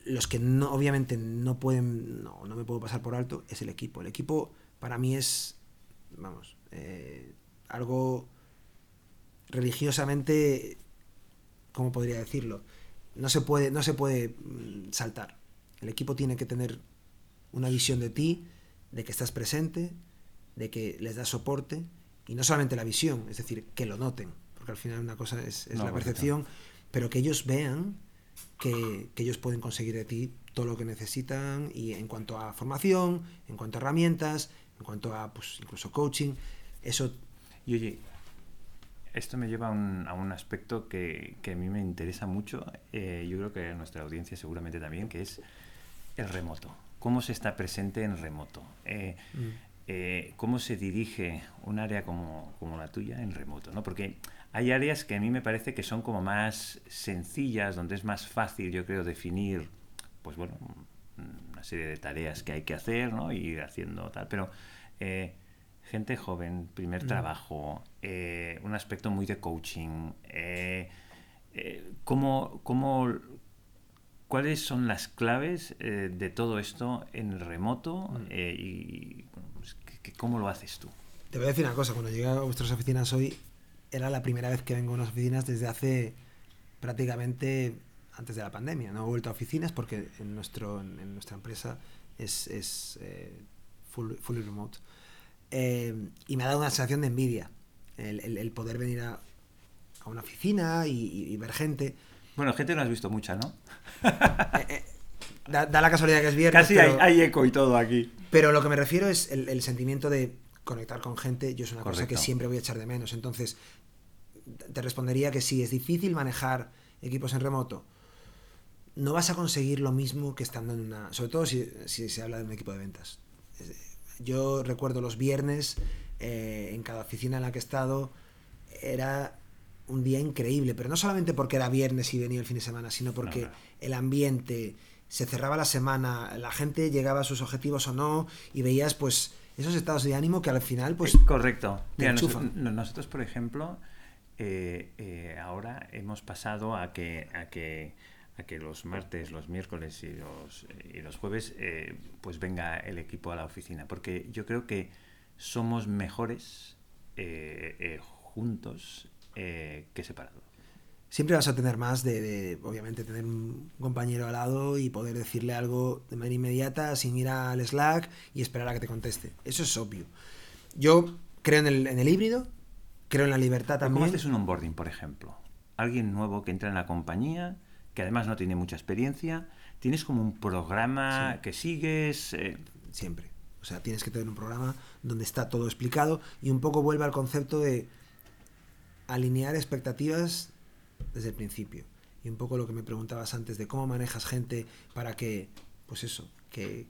Los que no, obviamente no pueden, no, no me puedo pasar por alto, es el equipo. El equipo para mí es, vamos, eh, algo religiosamente, ¿cómo podría decirlo? No se puede, no se puede mm, saltar. El equipo tiene que tener una visión de ti, de que estás presente, de que les das soporte, y no solamente la visión, es decir, que lo noten, porque al final una cosa es, es No, la percepción, pero que ellos vean que, que ellos pueden conseguir de ti todo lo que necesitan y en cuanto a formación, en cuanto a herramientas, en cuanto a pues, incluso coaching, eso Y oye, esto me lleva a un, a un aspecto que, que a mí me interesa mucho, eh, yo creo que a nuestra audiencia seguramente también, que es el remoto. ¿Cómo se está presente en remoto? Eh, eh, ¿Cómo se dirige un área como, como la tuya en remoto? ¿no? Porque hay áreas que a mí me parece que son como más sencillas, donde es más fácil, yo creo, definir, pues bueno, una serie de tareas que hay que hacer, ¿no? Y ir haciendo tal. Pero eh, gente joven, primer Mm. trabajo, un aspecto muy de coaching. ¿cómo, cómo, ¿Cuáles son las claves eh, de todo esto en el remoto Mm. eh, y pues, ¿qué- qué- cómo lo haces tú? Te voy a decir una cosa, cuando llegué a vuestras oficinas hoy, era la primera vez que vengo a unas oficinas desde hace prácticamente antes de la pandemia. No he vuelto a oficinas porque en, nuestro, en nuestra empresa es, es eh, full- fully remote. Eh, y me ha dado una sensación de envidia el, el- el poder venir a, a una oficina y, y- y ver gente. Bueno, gente no has visto mucha, ¿no? (laughs) Da, da la casualidad que es viernes. Casi pero- hay, hay eco y todo aquí. Pero lo que me refiero es el, el sentimiento de conectar con gente. Yo es una cosa que siempre voy a echar de menos. Entonces, te respondería que sí, es difícil manejar equipos en remoto. No vas a conseguir lo mismo que estando en una. Sobre todo si, si se habla de un equipo de ventas. Yo recuerdo los viernes eh, en cada oficina en la que he estado. Era un día increíble, pero no solamente porque era viernes y venía el fin de semana, sino porque el ambiente, se cerraba la semana, la gente llegaba a sus objetivos o no, y veías pues esos estados de ánimo que al final pues Eh, Correcto. Mira, nos- enchufan. no- nosotros, por ejemplo, eh, eh, ahora hemos pasado a que, a que a que los martes, los miércoles y los, y los jueves eh, pues venga el equipo a la oficina. Porque yo creo que somos mejores juntos eh, que separados. siempre vas a tener más de, de, obviamente, tener un compañero al lado y poder decirle algo de manera inmediata sin ir al Slack y esperar a que te conteste. Eso es obvio. Yo creo en el, en el híbrido, creo en la libertad ¿Cómo también. haces un onboarding, por ejemplo? Alguien nuevo que entra en la compañía, que además no tiene mucha experiencia, tienes como un programa Sí. que sigues. eh, Siempre. O sea, tienes que tener un programa donde está todo explicado y un poco vuelve al concepto de alinear expectativas desde el principio. Y un poco lo que me preguntabas antes de cómo manejas gente para que, pues eso, que,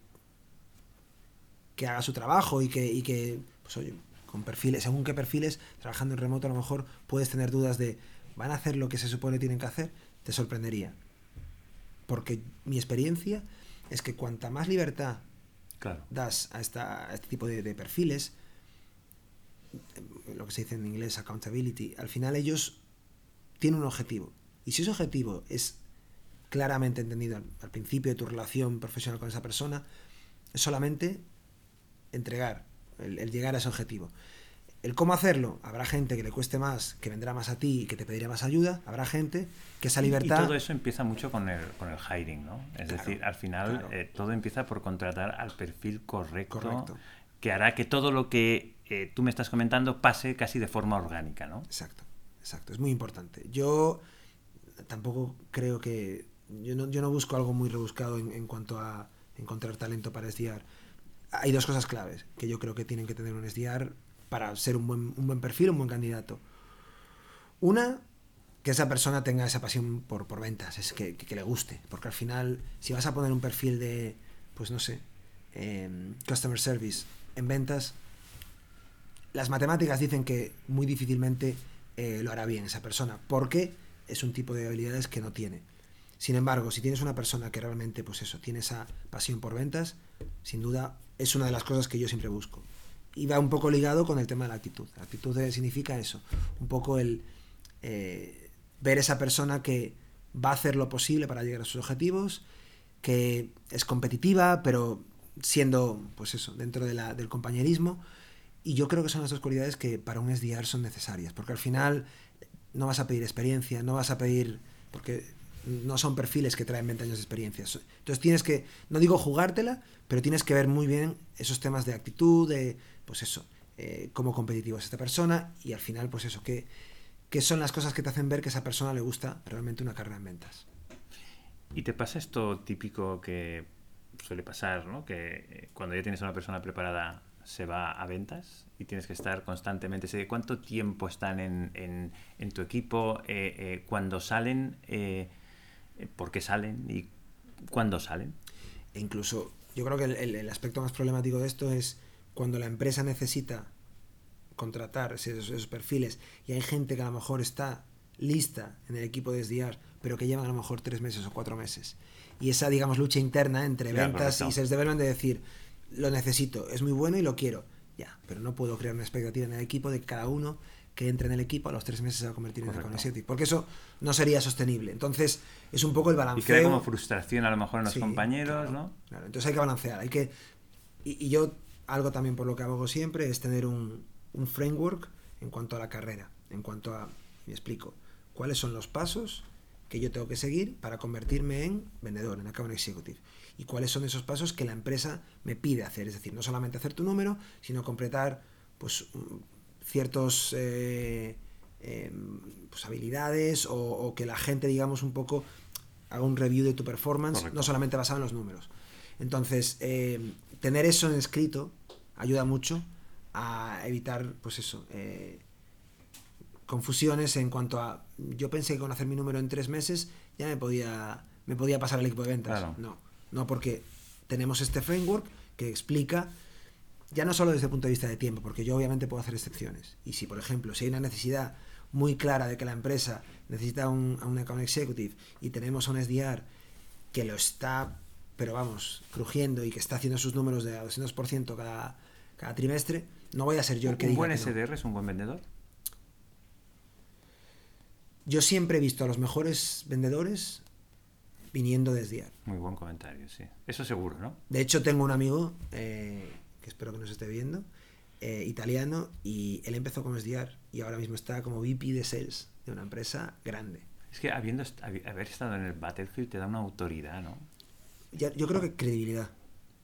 que haga su trabajo y que, y que, pues oye, con perfiles, según qué perfiles, trabajando en remoto a lo mejor puedes tener dudas de, ¿van a hacer lo que se supone tienen que hacer? Te sorprendería. Porque mi experiencia es que cuanta más libertad claro. das a, esta, a este tipo de, de perfiles, lo que se dice en inglés accountability, al final ellos tienen un objetivo. Y si ese objetivo es claramente entendido al, principio de tu relación profesional con esa persona, es solamente entregar, el, llegar a ese objetivo. El cómo hacerlo, habrá gente que le cueste más, que vendrá más a ti y que te pedirá más ayuda, habrá gente que esa libertad... Y todo eso empieza mucho con el, con el hiring, ¿no? Es decir, al final eh, todo empieza por contratar al perfil correcto, correcto, que hará que todo lo que eh, tú me estás comentando pase casi de forma orgánica, ¿no? Exacto, exacto, es muy importante. Yo tampoco creo que yo no, yo no busco algo muy rebuscado en, cuanto a encontrar talento para SDR. Hay dos cosas claves que yo creo que tienen que tener un SDR para ser un buen, un buen perfil, un buen candidato. Una, que esa persona tenga esa pasión por, por ventas, es que, que, le guste. Porque al final, si vas a poner un perfil de, pues no sé, em, customer service en ventas, las matemáticas dicen que muy difícilmente eh, lo hará bien esa persona. Porque es un tipo de habilidades que no tiene. Sin embargo, si tienes una persona que realmente, pues eso, tiene esa pasión por ventas, sin duda es una de las cosas que yo siempre busco. Y va un poco ligado con el tema de la actitud. La actitud significa eso, un poco el eh, ver esa persona que va a hacer lo posible para llegar a sus objetivos, que es competitiva, pero siendo, pues eso, dentro de la, del compañerismo. Y yo creo que son las dos cualidades que para un SDR son necesarias, porque al final no vas a pedir experiencia, no vas a pedir, porque no son perfiles que traen 20 años de experiencia. Entonces tienes que, no digo jugártela, pero tienes que ver muy bien esos temas de actitud, de, pues eso, eh, cómo competitivo es esta persona y al final, pues eso, qué, qué son las cosas que te hacen ver que a esa persona le gusta realmente una carrera en ventas. ¿Y te pasa esto típico que suele pasar, ¿no? Que eh, cuando ya tienes a una persona preparada se va a ventas y tienes que estar constantemente. ¿Cuánto tiempo están en, en, tu equipo? Eh, cuando salen, eh, por qué salen y cuándo salen. E incluso yo creo que el, aspecto más problemático de esto es cuando la empresa necesita contratar esos, perfiles y hay gente que a lo mejor está lista en el equipo de SDR, pero que llevan a lo mejor tres meses o cuatro meses. Y esa, digamos, lucha interna entre ventas y sales development de decir, lo necesito, es muy bueno y lo quiero. Ya, pero no puedo crear una expectativa en el equipo de que cada uno que entre en el equipo a los tres meses se va a convertir en Account Executive, porque eso no sería sostenible. Entonces, es un poco el balanceo. Y crea como frustración a lo mejor en los compañeros, ¿no? Claro, entonces hay que balancear, hay que... Y, yo, algo también por lo que hago siempre, es tener un, un framework en cuanto a la carrera, en cuanto a... Me explico. ¿Cuáles son los pasos que yo tengo que seguir para convertirme en vendedor, en account executive. Y cuáles son esos pasos que la empresa me pide hacer. Es decir, no solamente hacer tu número, sino completar pues, ciertos eh, em, pues, habilidades o, que la gente, digamos, un poco haga un review de tu performance, no solamente basado en los números. Entonces, em, tener eso en escrito ayuda mucho a evitar, pues eso, eh, confusiones en cuanto a, yo pensé que con hacer mi número en tres meses ya me podía, me podía pasar el equipo de ventas. No, no porque tenemos este framework que explica ya no solo desde el punto de vista de tiempo, porque yo obviamente puedo hacer excepciones. Y si, por ejemplo, si hay una necesidad muy clara de que la empresa necesita un, a un account executive y tenemos a un SDR que lo está, pero vamos, crujiendo y que está haciendo sus números de 200% cada, cada trimestre, no voy a ser yo el que ¿Un diga. ¿Un buen SDR es un buen vendedor? Yo siempre he visto a los mejores vendedores viniendo de SDR. Muy buen comentario, sí. Eso seguro, ¿no? De hecho, tengo un amigo. Eh, espero que nos esté viendo, eh, italiano, y él empezó como SDR y ahora mismo está como VP de Sales de una empresa grande. Es que habiendo haber estado en el Battlefield te da una autoridad, ¿no? yo creo que credibilidad.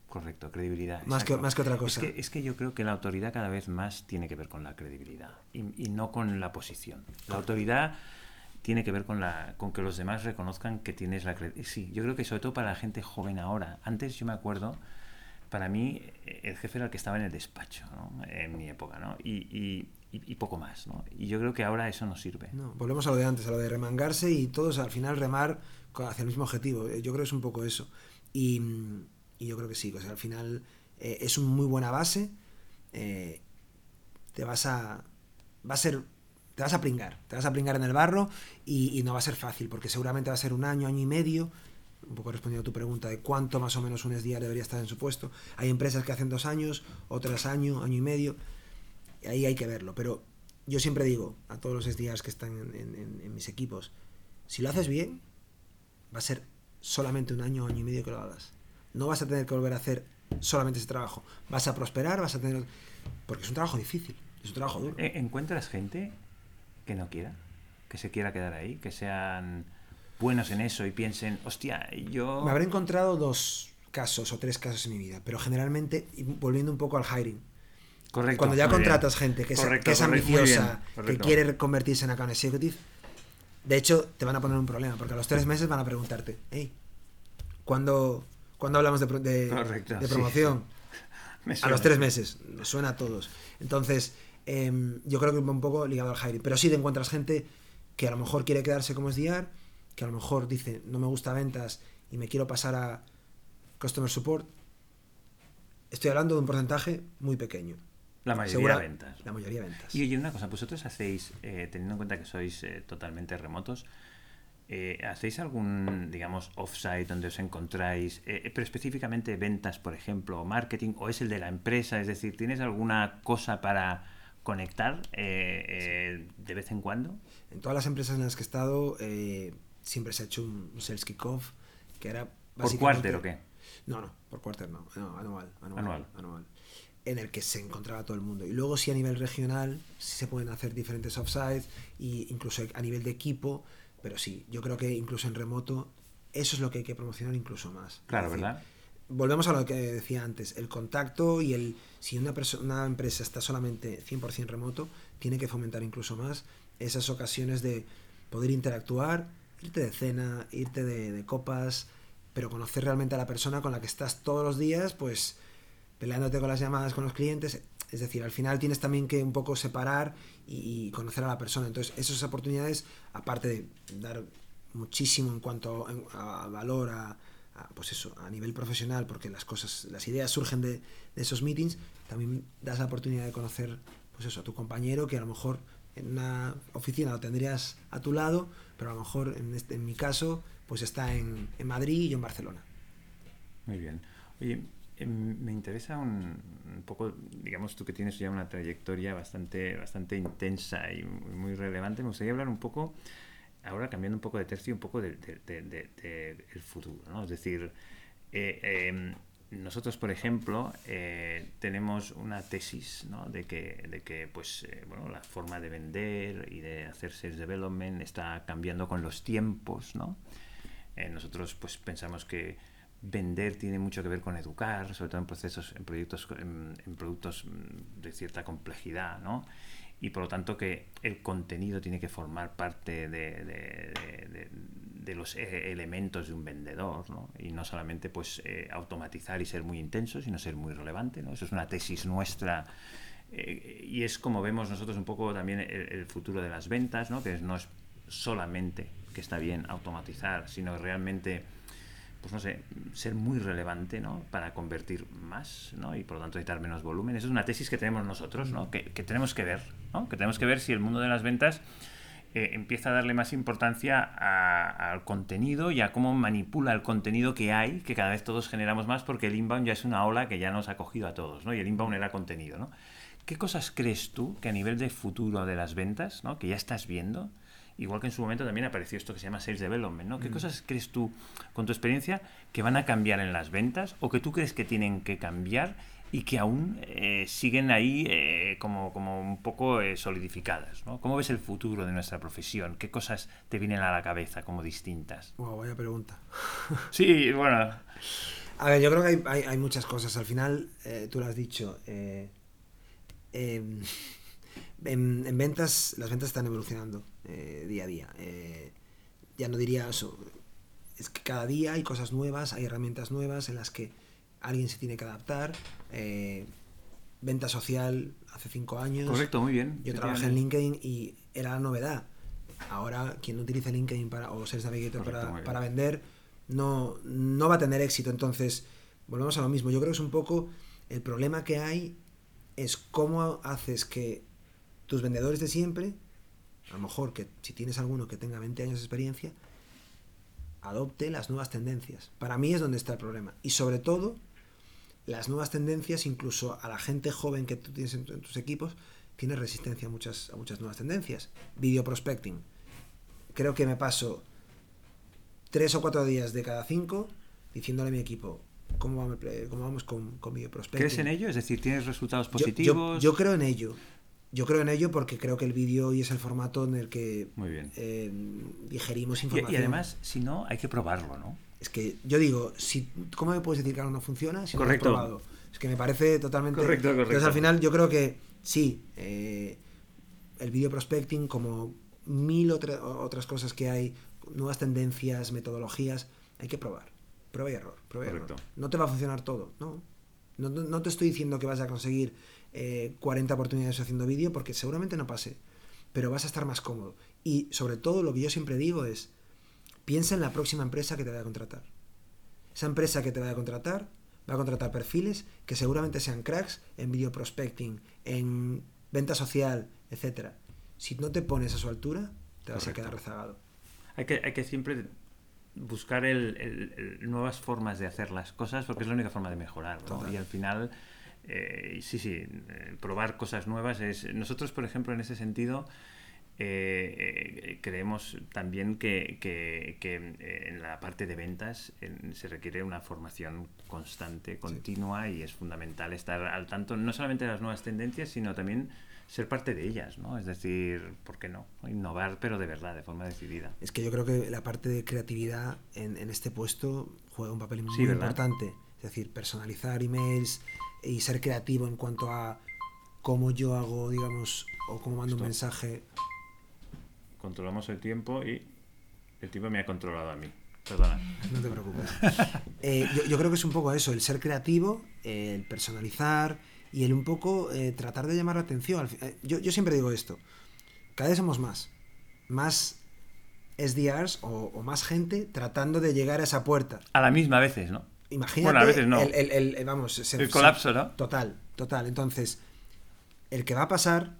Correcto, credibilidad. Más que, más que otra cosa. Es que, es que, yo creo que la autoridad cada vez más tiene que ver con la credibilidad y, y no con la posición. La autoridad tiene que ver con, la, con que los demás reconozcan que tienes la credibilidad. Sí, yo creo que sobre todo para la gente joven ahora. Antes yo me acuerdo para mí eh, el jefe era el que estaba en el despacho, ¿no? en mi época, ¿no? Y, y, poco más, ¿no? Y yo creo que ahora eso no sirve. No, volvemos a lo de antes, a lo de remangarse y todos al final remar hacia el mismo objetivo. Eh, yo creo que es un poco eso. Y, yo creo que sí, o sea, al final eh, es una muy buena base. te vas a. Va a ser. Te vas a pringar, te vas a pringar en el barro y, no va a ser fácil, porque seguramente va a ser un año, año y medio un poco respondiendo a tu pregunta de cuánto más o menos un SDR debería estar en su puesto. Hay empresas que hacen dos años, otras año, año y medio. Y ahí hay que verlo. Pero yo siempre digo a todos los SDRs que están en, mis equipos, si lo haces bien, va a ser solamente un año, año y medio que lo hagas. No vas a tener que volver a hacer solamente ese trabajo. Vas a prosperar, vas a tener... Porque es un trabajo difícil, es un trabajo duro. Eh, ¿Encuentras gente que no quiera? Que se quiera quedar ahí, que sean buenos en eso y piensen, hostia, yo... Me habré encontrado dos casos o tres casos en mi vida, pero generalmente, volviendo un poco al hiring, Correcto. cuando ya bien. contratas gente que es, Correcto, bien, ambiciosa, que quiere convertirse en account executive, de hecho te van a poner un problema, porque a los tres meses van a preguntarte, hey, ¿cuándo, ¿cuándo hablamos de, de- de promoción? (laughs) A los tres meses, me suena a todos. Entonces, em, yo creo que va un poco ligado al hiring. Pero sí te encuentras gente que a lo mejor quiere quedarse como SDR, que a lo mejor dice, no me gusta ventas y me quiero pasar a Customer Support. Estoy hablando de un porcentaje muy pequeño. La mayoría Segura- de ventas. La mayoría de ventas. Y oye, una cosa, vosotros hacéis, eh, teniendo en cuenta que sois eh, totalmente remotos, eh, ¿hacéis algún, digamos, offsite donde os encontráis, pero específicamente ventas, por ejemplo, o marketing, o es el de la empresa? Es decir, ¿tienes alguna cosa para conectar eh, eh, de vez en cuando? En todas las empresas en las que he estado, eh, siempre se ha hecho un, sales kickoff, que era ¿Por cuarter o qué? No, no, por quarter no, no, anual, anual, Anual. anual, En el que se encontraba todo el mundo. Y luego sí a nivel regional, sí se pueden hacer diferentes offsites, y incluso a nivel de equipo, pero sí, yo creo que incluso en remoto, eso es lo que hay que promocionar incluso más. Claro, decir, ¿verdad? Volvemos a lo que decía antes, el contacto y el si una, perso- una empresa está solamente 100% remoto, tiene que fomentar incluso más esas ocasiones de poder interactuar, irte de cena, irte de, copas, pero conocer realmente a la persona con la que estás todos los días, pues peleándote con las llamadas con los clientes. Es decir, al final tienes también que un poco separar y, conocer a la persona. Entonces, esas oportunidades, aparte de dar muchísimo en cuanto en- a valor a, a, pues eso, a nivel profesional, porque las cosas, las ideas surgen de, de esos meetings, también das la oportunidad de conocer pues eso, a tu compañero que a lo mejor en una oficina lo tendrías a tu lado, pero a lo mejor en, este, en mi caso, pues está en, en Madrid y yo en Barcelona. Muy bien. Oye, em, me interesa un, un poco, digamos tú que tienes ya una trayectoria bastante, bastante intensa y muy, relevante, me gustaría hablar un poco, ahora cambiando un poco de tercio, un poco del de, de- de- de- el futuro, ¿no? Es decir, eh, em, nosotros, por ejemplo, eh, tenemos una tesis ¿no? de que, de que pues, eh, bueno, la forma de vender y de hacer sales development está cambiando con los tiempos, ¿no? Nosotros pues pensamos que vender tiene mucho que ver con educar, sobre todo en procesos, en proyectos, en productos mm, de cierta complejidad, ¿no? Y por lo tanto que el contenido tiene que formar parte de, de- de- los e- elementos de un vendedor, ¿no? Y no solamente pues eh, automatizar y ser muy intenso, sino ser muy relevante, ¿no? Eso es una tesis nuestra eh, y es como vemos nosotros un poco también el, futuro de las ventas, ¿no? Que no es solamente que está bien automatizar, sino realmente, pues no sé, ser muy relevante, ¿no? Para convertir más, ¿no? Y por lo tanto necesitar menos volumen. Esa es una tesis que tenemos nosotros, ¿no? Que, que tenemos que ver, ¿no? Que tenemos que ver si el mundo de las ventas eh, empieza a darle más importancia a- al contenido y a cómo manipula el contenido que hay, que cada vez todos generamos más, porque el inbound ya es una ola que ya nos ha cogido a todos, ¿no? Y el inbound era contenido, ¿no? ¿Qué cosas crees tú que a nivel de futuro de las ventas, ¿no? que ya estás viendo, igual que en su momento también apareció esto que se llama Sales Development, ¿no? ¿Qué cosas crees tú, con tu experiencia, que van a cambiar en las ventas o que tú crees que tienen que cambiar y que aún eh, siguen ahí eh, como, como un poco eh, solidificadas? ¿no? ¿Cómo ves el futuro de nuestra profesión? ¿Qué cosas te vienen a la cabeza como distintas? Wow, vaya pregunta. (laughs) Sí, bueno, A ver, yo creo que hay, hay- hay muchas cosas. Al final, tú lo has dicho. em, (laughs) en, en ventas, las ventas están evolucionando día a día. Ya no diría eso. Es que cada día hay cosas nuevas, hay herramientas nuevas en las que alguien se tiene que adaptar. Eh, venta social hace cinco años. correcto, muy bien. Yo trabajé en LinkedIn y era la novedad. Ahora, quien no utiliza LinkedIn para, o Sales Navigator Correcto, para, para vender no, no va a tener éxito. Entonces, volvemos a lo mismo. Yo creo que es un poco el problema que hay es cómo haces que tus vendedores de siempre, a lo mejor que si tienes alguno que tenga 20 años de experiencia, adopte las nuevas tendencias. Para mí es donde está el problema. Y sobre todo, las nuevas tendencias, incluso a la gente joven que tú tienes en, tu- en tus equipos, tiene resistencia a muchas, a muchas nuevas tendencias. Video prospecting. Creo que me paso tres o cuatro días de cada cinco diciéndole a mi equipo cómo vamos, cómo vamos con, con video prospecting. ¿Crees en ello? Es decir, ¿tienes resultados positivos? Yo, yo creo en ello. Yo creo en ello porque creo que el vídeo hoy es el formato en el que Muy bien. eh, digerimos Y- información. y, además, si no, hay que probarlo, ¿no? Es que yo digo, si, ¿cómo me puedes decir que algo no funciona si Correcto. no lo has probado? Es que me parece totalmente... Correcto, correcto. Entonces al final yo creo que sí, eh, el video prospecting como mil otra- otras cosas que hay, nuevas tendencias, metodologías, hay que probar. Prueba y error, prueba y error. No te va a funcionar todo, ¿no? No, no- no te estoy diciendo que vas a conseguir eh, 40 oportunidades haciendo vídeo porque seguramente no pase, pero vas a estar más cómodo. Y sobre todo lo que yo siempre digo es, piensa en la próxima empresa que te vaya a contratar. Esa empresa que te vaya a contratar va a contratar perfiles que seguramente sean cracks en video prospecting, en venta social, etcétera. Si no te pones a su altura, te vas a quedar rezagado. Hay que, hay que siempre buscar el- el- el- nuevas formas de hacer las cosas porque es la única forma de mejorar. Y al final, eh, sí, sí, eh, probar cosas nuevas es... Nosotros, por ejemplo, en ese sentido, eh, eh, creemos también que, que- que, eh, en la parte de ventas en- se requiere una formación constante, continua y es fundamental estar al tanto no solamente de las nuevas tendencias, sino también ser parte de ellas, ¿no? Es decir, ¿por qué no? Innovar, pero de verdad, de forma decidida. Es que yo creo que la parte de creatividad en, en este puesto juega un papel muy importante. Es decir, personalizar emails y ser creativo en cuanto a cómo yo hago, digamos, o cómo mando un mensaje. Controlamos el tiempo y el tiempo me ha controlado a mí. Perdona. No te preocupes. (laughs) Eh, yo, yo creo que es un poco eso, el ser creativo, eh, el personalizar y el un poco eh, tratar de llamar la atención. Eh, Yo, yo siempre digo esto, cada vez somos más, más SDRs o, o más gente tratando de llegar a esa puerta. A la misma a veces, ¿no? Imagínate Bueno, a veces no. el, el- el- el- vamos, se- El se- colapso, ¿no? Total, total. Entonces, el que va a pasar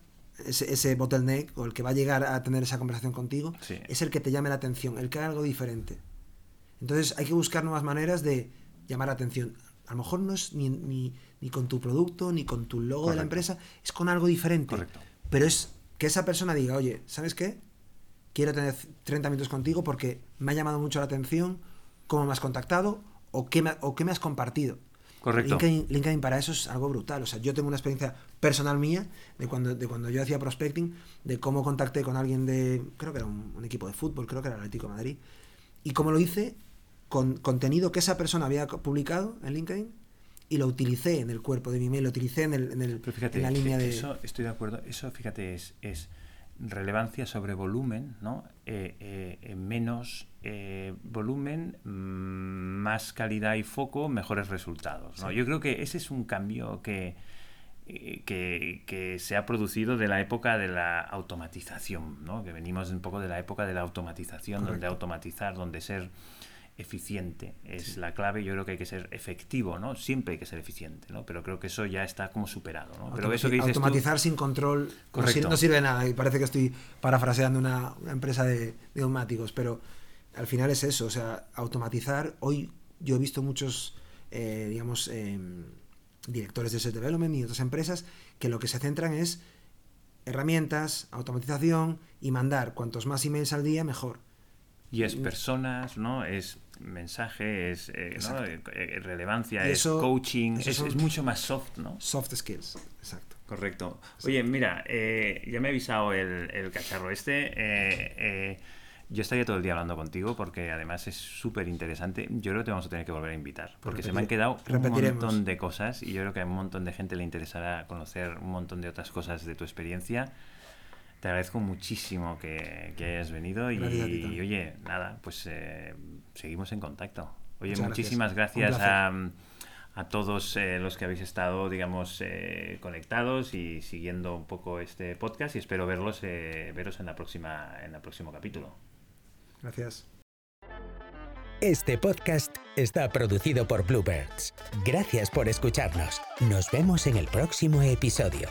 ese, ese bottleneck o el que va a llegar a tener esa conversación contigo Sí. es el que te llame la atención, el que haga algo diferente. Entonces hay que buscar nuevas maneras de llamar la atención. A lo mejor no es ni, ni, ni con tu producto, ni con tu logo de la empresa, es con algo diferente. Correcto. Pero es que esa persona diga, oye, ¿sabes qué? Quiero tener 30 minutos contigo porque me ha llamado mucho la atención cómo me has contactado o qué me, o qué me has compartido. Correcto. LinkedIn, LinkedIn para eso es algo brutal. O sea, yo tengo una experiencia personal mía de cuando, de cuando yo hacía prospecting, de cómo contacté con alguien de, creo que era un, un equipo de fútbol, creo que era el Atlético de Madrid, y cómo lo hice con contenido que esa persona había publicado en LinkedIn y lo utilicé en el cuerpo de mi email, lo utilicé en, el, en, el- Pero fíjate, en la línea de... eso estoy de acuerdo. Eso, fíjate, es, es relevancia sobre volumen, ¿no? Eh, eh, menos eh, volumen, mm, más calidad y foco, mejores resultados. ¿no? Sí. Yo creo que ese es un cambio que, que, que se ha producido de la época de la automatización, ¿no? que venimos un poco de la época de la automatización, donde automatizar, donde ser eficiente es la clave. Yo creo que hay que ser efectivo, ¿no? Siempre hay que ser eficiente, ¿no? Pero creo que eso ya está como superado, ¿no? Pero eso que dices tú- automatizar sin control no Correcto. sirve, no sirve de nada. Y parece que estoy parafraseando una, una empresa de, de neumáticos, pero al final es eso. O sea, automatizar. Hoy yo he visto muchos, eh, digamos, em, directores de set development y otras empresas que lo que se centran es herramientas, automatización y mandar cuantos más emails al día, mejor. Y es personas, ¿no? Es mensaje, es eh. Eh, eh, relevancia, es coaching, es, mucho más soft, ¿no? Soft skills. Exacto. Correcto. Oye, mira, eh, ya me ha avisado el, el cacharro este. eh, eh, yo estaría todo el día hablando contigo porque además es súper interesante. Yo creo que te vamos a tener que volver a invitar porque se me han quedado un montón de cosas y yo creo que a un montón de gente le interesará conocer un montón de otras cosas de tu experiencia. Te agradezco muchísimo que, que hayas venido y, oye, nada, pues eh, seguimos en contacto. Oye, Muchas muchísimas gracias a, a todos eh, los que habéis estado, digamos, eh, conectados y siguiendo un poco este podcast y espero verlos, eh, veros en la próxima, en el próximo capítulo. Gracias. Este podcast está producido por Bluebirds. Gracias por escucharnos. Nos vemos en el próximo episodio.